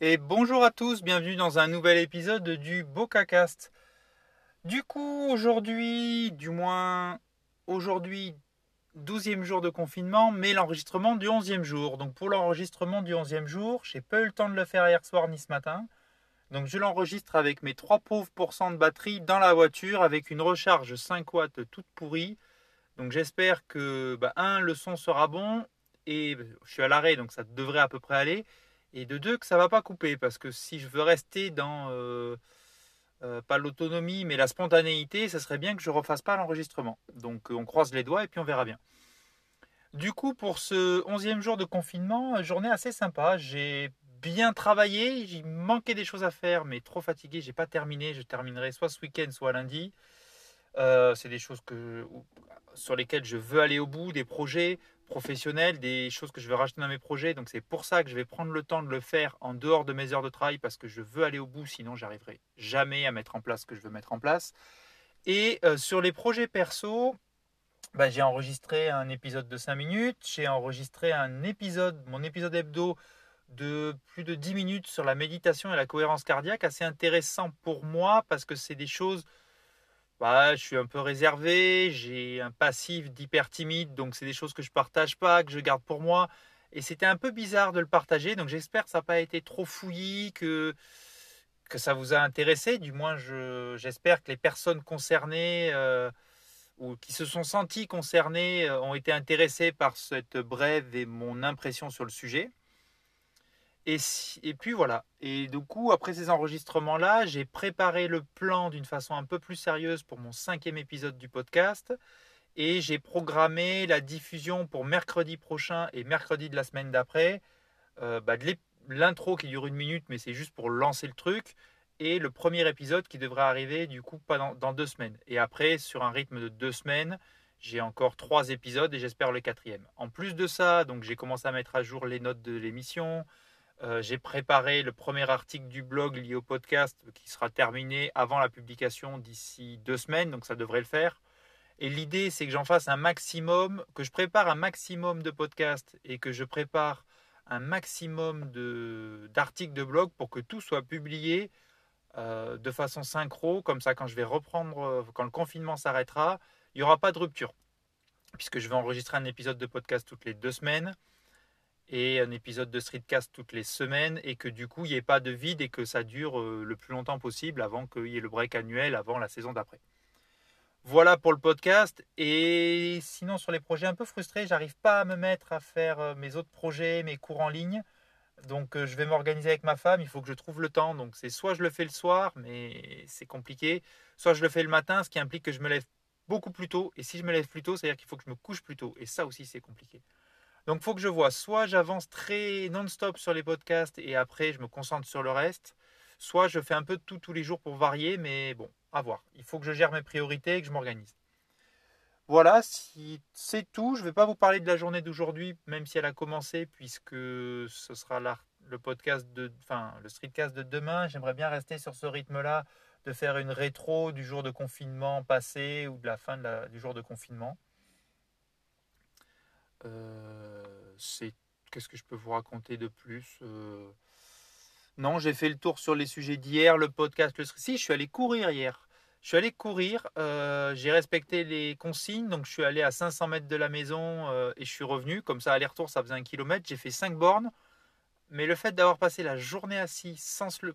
Et bonjour à tous, bienvenue dans un nouvel épisode du BocaCast. Du coup, aujourd'hui, du moins aujourd'hui, 12e jour de confinement, mais l'enregistrement du 11e jour. Donc pour l'enregistrement du 11e jour, j'ai pas eu le temps de le faire hier soir ni ce matin. Donc je l'enregistre avec mes 3 pauvres pourcents de batterie dans la voiture avec une recharge 5 watts toute pourrie. Donc j'espère que, bah, un, le son sera bon et je suis à l'arrêt donc ça devrait à peu près aller et de deux que ça va pas couper parce que si je veux rester dans euh, euh, pas l'autonomie mais la spontanéité, ça serait bien que je refasse pas l'enregistrement. Donc euh, on croise les doigts et puis on verra bien. Du coup pour ce onzième jour de confinement, journée assez sympa. J'ai bien travaillé, j'ai manqué des choses à faire mais trop fatigué, j'ai pas terminé. Je terminerai soit ce week-end soit lundi. c'est des choses que, sur lesquelles je veux aller au bout, des projets professionnels, des choses que je veux rajouter dans mes projets. Donc c'est pour ça que je vais prendre le temps de le faire en dehors de mes heures de travail parce que je veux aller au bout, sinon j'arriverai jamais à mettre en place ce que je veux mettre en place. Et euh, sur les projets perso, bah, j'ai enregistré un épisode de 5 minutes, j'ai enregistré un épisode, mon épisode hebdo de plus de 10 minutes sur la méditation et la cohérence cardiaque, assez intéressant pour moi parce que c'est des choses bah, je suis un peu réservé, j'ai un passif d'hyper timide, donc c'est des choses que je partage pas, que je garde pour moi. Et c'était un peu bizarre de le partager, donc j'espère que ça n'a pas été trop fouillis, que, que ça vous a intéressé. Du moins, j'espère que les personnes concernées euh, ou qui se sont senties concernées euh, ont été intéressées par cette brève et mon impression sur le sujet. Et, puis voilà. Et du coup, après ces enregistrements-là, j'ai préparé le plan d'une façon un peu plus sérieuse pour mon cinquième épisode du podcast. Et j'ai programmé la diffusion pour mercredi prochain et mercredi de la semaine d'après. Euh, bah, l'intro qui dure une minute, mais c'est juste pour lancer le truc. Et le premier épisode qui devrait arriver du coup pas dans, dans deux semaines. Et après, sur un rythme de deux semaines, j'ai encore trois épisodes et j'espère le quatrième. En plus de ça, donc j'ai commencé à mettre à jour les notes de l'émission. Euh, j'ai préparé le premier article du blog lié au podcast qui sera terminé avant la publication d'ici deux semaines, donc ça devrait le faire. Et l'idée, c'est que j'en fasse un maximum, que je prépare un maximum de podcasts et que je prépare un maximum d'articles de, blog pour que tout soit publié euh, de façon synchro, comme ça quand je vais reprendre, quand le confinement s'arrêtera, il n'y aura pas de rupture, puisque je vais enregistrer un épisode de podcast toutes les deux semaines et un épisode de Streetcast toutes les semaines et que du coup il n'y ait pas de vide et que ça dure euh, le plus longtemps possible avant qu'il y ait le break annuel avant la saison d'après. Voilà pour le podcast et sinon sur les projets un peu frustrés, j'arrive pas à me mettre à faire euh, mes autres projets, mes cours en ligne. Donc euh, je vais m'organiser avec ma femme, il faut que je trouve le temps. Donc c'est soit je le fais le soir, mais c'est compliqué, soit je le fais le matin, ce qui implique que je me lève beaucoup plus tôt. Et si je me lève plus tôt, c'est-à-dire qu'il faut que je me couche plus tôt. Et ça aussi c'est compliqué. Donc, faut que je vois, soit j'avance très non-stop sur les podcasts et après je me concentre sur le reste, soit je fais un peu de tout tous les jours pour varier, mais bon, à voir. Il faut que je gère mes priorités et que je m'organise. Voilà, si c'est tout. Je ne vais pas vous parler de la journée d'aujourd'hui, même si elle a commencé, puisque ce sera le podcast de, enfin, le streetcast de demain. J'aimerais bien rester sur ce rythme-là, de faire une rétro du jour de confinement passé ou de la fin du jour de confinement. Euh, c'est qu'est-ce que je peux vous raconter de plus euh? Non, j'ai fait le tour sur les sujets d'hier, le podcast, le si, je suis allé courir hier. Je suis allé courir, euh, j'ai respecté les consignes, donc je suis allé à 500 mètres de la maison et je suis revenu. Comme ça, aller-retour, ça faisait un kilomètre. J'ai fait 5 bornes, mais le fait d'avoir passé la journée assis,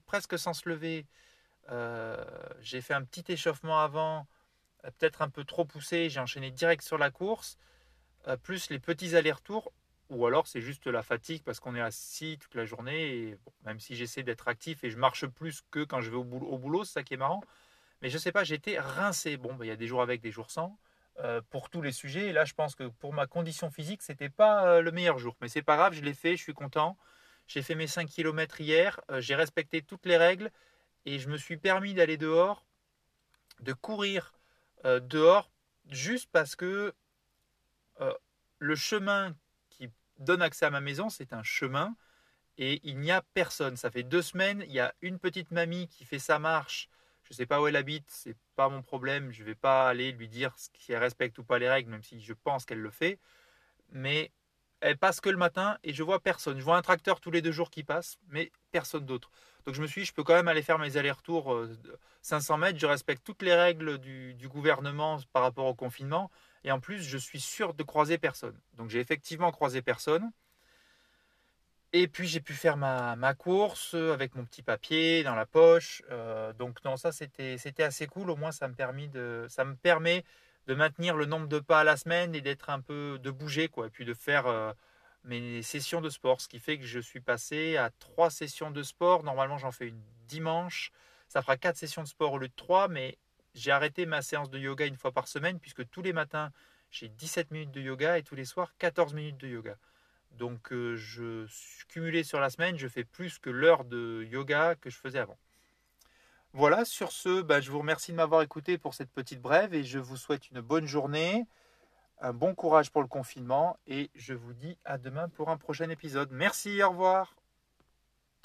presque sans se lever, j'ai fait un petit échauffement avant, peut-être un peu trop poussé. J'ai enchaîné direct sur la course. Euh, plus les petits allers-retours, ou alors c'est juste la fatigue parce qu'on est assis toute la journée, et même si j'essaie d'être actif et je marche plus que quand je vais au boulot, c'est ça qui est marrant. Mais je sais pas, j'étais rincé. Bon, bah, il y a des jours avec, des jours sans. Euh, pour tous les sujets. Et là, je pense que pour ma condition physique, c'était pas euh, le meilleur jour. Mais c'est pas grave, je l'ai fait, je suis content. J'ai fait mes 5 km hier, j'ai respecté toutes les règles et je me suis permis d'aller dehors, de courir dehors, juste parce que euh, le chemin qui donne accès à ma maison, c'est un chemin et il n'y a personne. Ça fait deux semaines, il y a une petite mamie qui fait sa marche. Je ne sais pas où elle habite, c'est pas mon problème. Je ne vais pas aller lui dire si elle respecte ou pas les règles, même si je pense qu'elle le fait. Mais elle passe que le matin et je vois personne. Je vois un tracteur tous les deux jours qui passe, mais personne d'autre. Donc je me suis dit, je peux quand même aller faire mes allers-retours 500 mètres. Je respecte toutes les règles du, du, gouvernement par rapport au confinement. Et en plus, je suis sûr de croiser personne. Donc j'ai effectivement croisé personne. Et puis j'ai pu faire ma, course avec mon petit papier dans la poche. Euh, donc non, ça c'était assez cool. Au moins ça me permet de maintenir le nombre de pas à la semaine et d'être un peu de bouger quoi. Et puis de faire euh, mes sessions de sport. Ce qui fait que je suis passé à trois sessions de sport. Normalement j'en fais une dimanche. Ça fera quatre sessions de sport au lieu de trois. Mais j'ai arrêté ma séance de yoga une fois par semaine puisque tous les matins j'ai 17 minutes de yoga et tous les soirs 14 minutes de yoga. Donc euh, cumulé sur la semaine, je fais plus que l'heure de yoga que je faisais avant. Voilà, sur ce, bah, je vous remercie de m'avoir écouté pour cette petite brève et je vous souhaite une bonne journée, un bon courage pour le confinement et je vous dis à demain pour un prochain épisode. Merci, au revoir.